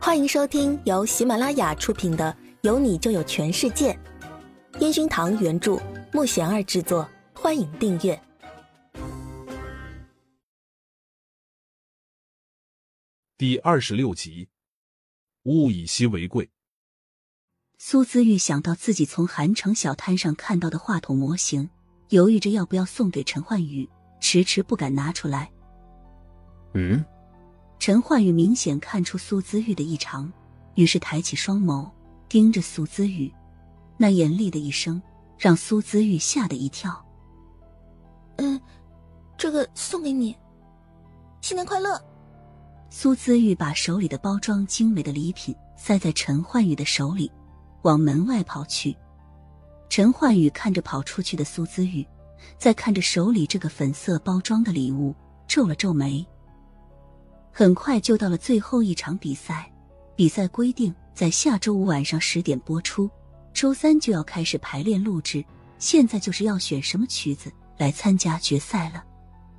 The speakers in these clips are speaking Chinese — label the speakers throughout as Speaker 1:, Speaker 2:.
Speaker 1: 欢迎收听由喜马拉雅出品的《有你就有全世界》，烟熏堂原著，木贤儿制作。欢迎订阅
Speaker 2: 第二十六集。物以稀为贵。
Speaker 3: 苏姿玉想到自己从韩城小摊上看到的话筒模型，犹豫着要不要送给陈焕宇，迟迟不敢拿出来。
Speaker 4: 嗯。
Speaker 3: 陈焕宇明显看出苏姿玉的异常，于是抬起双眸盯着苏姿玉，那严厉的一声让苏姿玉吓得一跳。
Speaker 1: 嗯，这个送给你，新年快乐。
Speaker 3: 苏姿玉把手里的包装精美的礼品塞在陈焕宇的手里，往门外跑去。陈焕宇看着跑出去的苏姿玉，再看着手里这个粉色包装的礼物，皱了皱眉。很快就到了最后一场比赛，比赛规定在下周五晚上十点播出，周三就要开始排练录制。现在就是要选什么曲子来参加决赛了。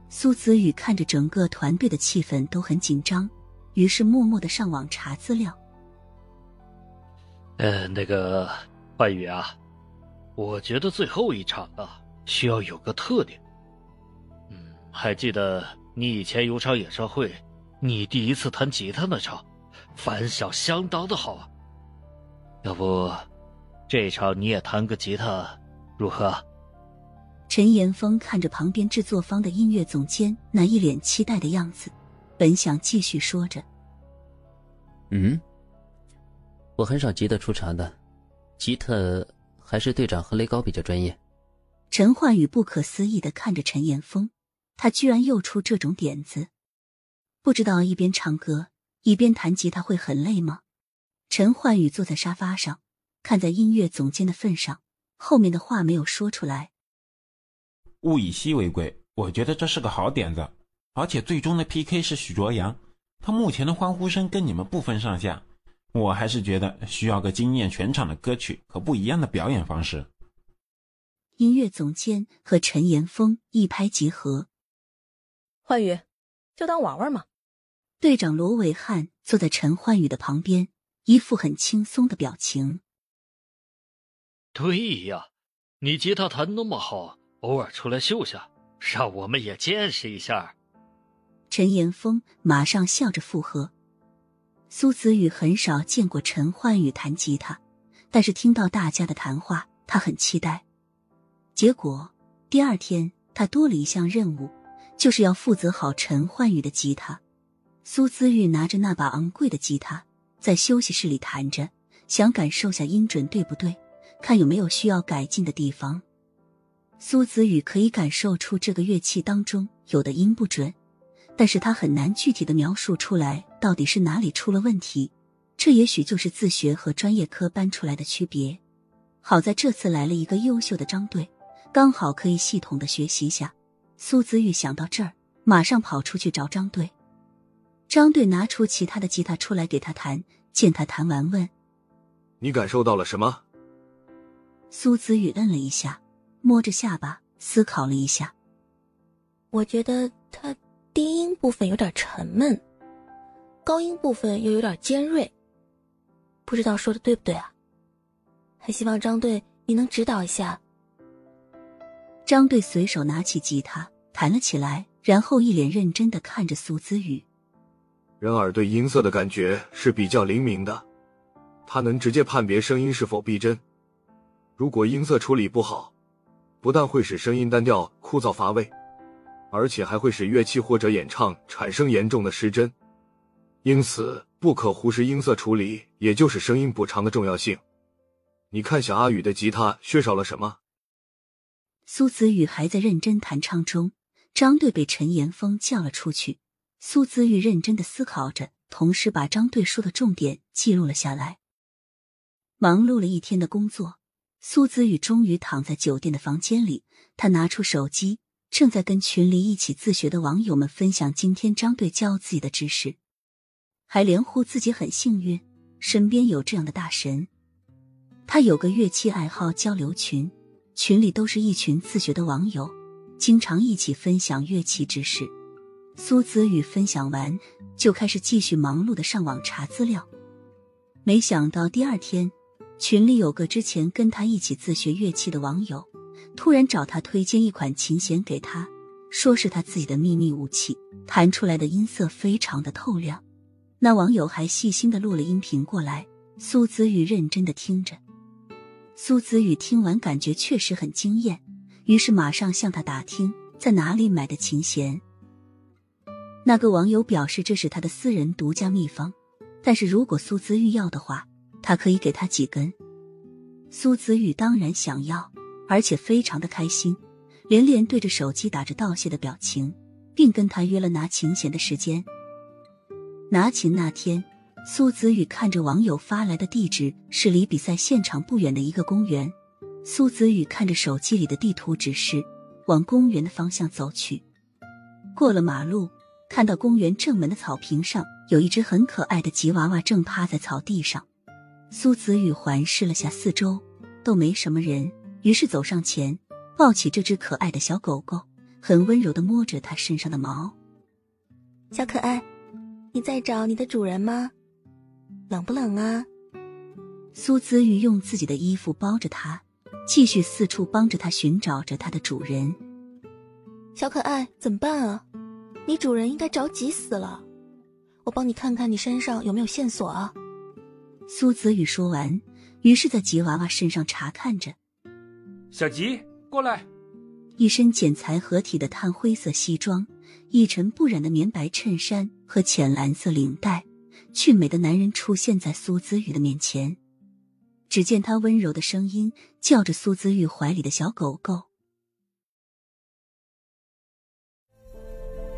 Speaker 3: 苏子宇看着整个团队的气氛都很紧张，于是默默的上网查资料。
Speaker 5: 呃，那个焕宇啊，我觉得最后一场啊需要有个特点。嗯，还记得你以前有场演唱会？你第一次弹吉他那场，反响相当的好啊。要不，这场你也弹个吉他，如何？
Speaker 3: 陈岩峰看着旁边制作方的音乐总监那一脸期待的样子，本想继续说着。
Speaker 4: 嗯，我很少吉他出场的，吉他还是队长和雷高比较专业。
Speaker 3: 陈焕宇不可思议的看着陈岩峰，他居然又出这种点子。不知道一边唱歌一边弹吉他会很累吗？陈焕宇坐在沙发上，看在音乐总监的份上，后面的话没有说出来。
Speaker 6: 物以稀为贵，我觉得这是个好点子，而且最终的 PK 是许卓阳，他目前的欢呼声跟你们不分上下。我还是觉得需要个惊艳全场的歌曲和不一样的表演方式。
Speaker 3: 音乐总监和陈岩峰一拍即合，
Speaker 7: 焕宇，就当玩玩嘛。
Speaker 3: 队长罗伟汉坐在陈焕宇的旁边，一副很轻松的表情。
Speaker 5: 对呀，你吉他弹那么好，偶尔出来秀下，让我们也见识一下。
Speaker 3: 陈岩峰马上笑着附和。苏子宇很少见过陈焕宇弹吉他，但是听到大家的谈话，他很期待。结果第二天，他多了一项任务，就是要负责好陈焕宇的吉他。苏姿玉拿着那把昂贵的吉他，在休息室里弹着，想感受下音准对不对，看有没有需要改进的地方。苏子宇可以感受出这个乐器当中有的音不准，但是他很难具体的描述出来到底是哪里出了问题。这也许就是自学和专业科班出来的区别。好在这次来了一个优秀的张队，刚好可以系统的学习下。苏子玉想到这儿，马上跑出去找张队。张队拿出其他的吉他出来给他弹，见他弹完，问：“
Speaker 8: 你感受到了什么？”
Speaker 3: 苏子宇摁了一下，摸着下巴思考了一下。
Speaker 1: 我觉得他低音部分有点沉闷，高音部分又有点尖锐，不知道说的对不对啊？还希望张队你能指导一下。
Speaker 3: 张队随手拿起吉他弹了起来，然后一脸认真的看着苏子宇。
Speaker 8: 人耳对音色的感觉是比较灵敏的，它能直接判别声音是否逼真。如果音色处理不好，不但会使声音单调枯燥乏味，而且还会使乐器或者演唱产生严重的失真。因此，不可忽视音色处理，也就是声音补偿的重要性。你看，小阿宇的吉他缺少了什么？
Speaker 3: 苏子宇还在认真弹唱中，张队被陈岩峰叫了出去。苏姿玉认真的思考着，同时把张队说的重点记录了下来。忙碌了一天的工作，苏姿玉终于躺在酒店的房间里。他拿出手机，正在跟群里一起自学的网友们分享今天张队教自己的知识，还连呼自己很幸运，身边有这样的大神。他有个乐器爱好交流群，群里都是一群自学的网友，经常一起分享乐器知识。苏子宇分享完，就开始继续忙碌的上网查资料，没想到第二天，群里有个之前跟他一起自学乐器的网友，突然找他推荐一款琴弦给他，说是他自己的秘密武器，弹出来的音色非常的透亮。那网友还细心的录了音频过来，苏子宇认真的听着。苏子宇听完，感觉确实很惊艳，于是马上向他打听在哪里买的琴弦。那个网友表示这是他的私人独家秘方，但是如果苏子玉要的话，他可以给他几根。苏子玉当然想要，而且非常的开心，连连对着手机打着道谢的表情，并跟他约了拿琴弦的时间。拿琴那天。苏子宇看着网友发来的地址是离比赛现场不远的一个公园。苏子宇看着手机里的地图指示，往公园的方向走去。过了马路，看到公园正门的草坪上有一只很可爱的吉娃娃正趴在草地上。苏子宇环视了下四周，都没什么人，于是走上前，抱起这只可爱的小狗狗，很温柔的摸着它身上的毛。
Speaker 1: 小可爱，你在找你的主人吗？冷不冷啊？
Speaker 3: 苏子宇用自己的衣服包着它，继续四处帮着它寻找着它的主人。
Speaker 1: 小可爱，怎么办啊？你主人应该着急死了。我帮你看看你身上有没有线索啊。
Speaker 3: 苏子宇说完，于是在吉娃娃身上查看着。
Speaker 9: 小吉，过来。
Speaker 3: 一身剪裁合体的炭灰色西装，一尘不染的棉白衬衫和浅蓝色领带。俊美的男人出现在苏子宇的面前，只见他温柔的声音叫着苏子玉怀里的小狗狗。